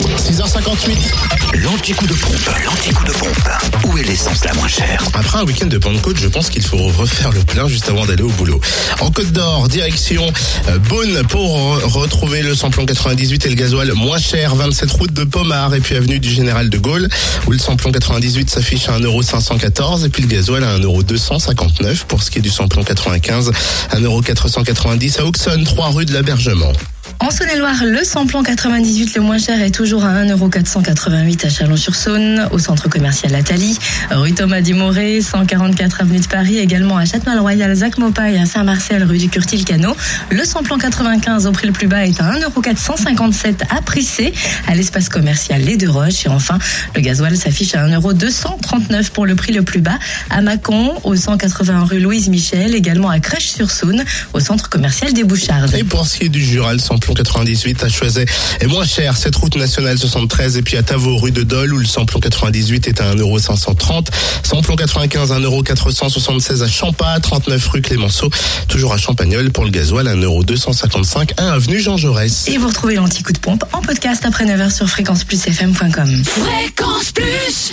6h58. L'anti-coup de pompe, l'anti-coup de pompe. Où est l'essence la moins chère Après un week-end de Pentecôte, je pense qu'il faut refaire le plein juste avant d'aller au boulot. En Côte d'Or, direction euh, Beaune pour re- retrouver le samplon 98 et le gasoil moins cher. 27 route de Pomard et puis avenue du Général de Gaulle où le samplon 98 s'affiche à 1,514€ et puis le gasoil à 1,259€ pour ce qui est du samplon 95, 1,490€ à Auxonne, 3 rue de l'Abergement. En Saône-et-Loire, le samplon 98 le moins cher est toujours à 1,488€ à Chalon-sur-Saône, au centre commercial Atali, rue Thomas Dumoré, 144 avenue de Paris, également à Châtenay-le-Royal, Zac Mopaille, à Saint-Marcel, rue du Curtil-Cano. Le samplon 95 au prix le plus bas est à 1,457€ à Prissé, à l'espace commercial Les Deux Roches. Et enfin, le gasoil s'affiche à 1,239€ pour le prix le plus bas à Mâcon, au 180 rue Louise Michel, également à Crèche-sur-Saône, au centre commercial des Bouchardes. Et pour ce qui est du Jura, le samplon 98 à Choiset est moins cher. Cette route nationale 73 et puis à Tavaux, rue de Dole, où le samplon 98 est à 1,530€. Samplon 95 à 1,476€ à Champas, 39 rue Clémenceau, toujours à Champagnol pour le gasoil à 1,255€ à avenue Jean Jaurès. Et vous retrouvez l'anti-coup de pompe en podcast après 9h sur fréquenceplusfm.com. Fréquence Plus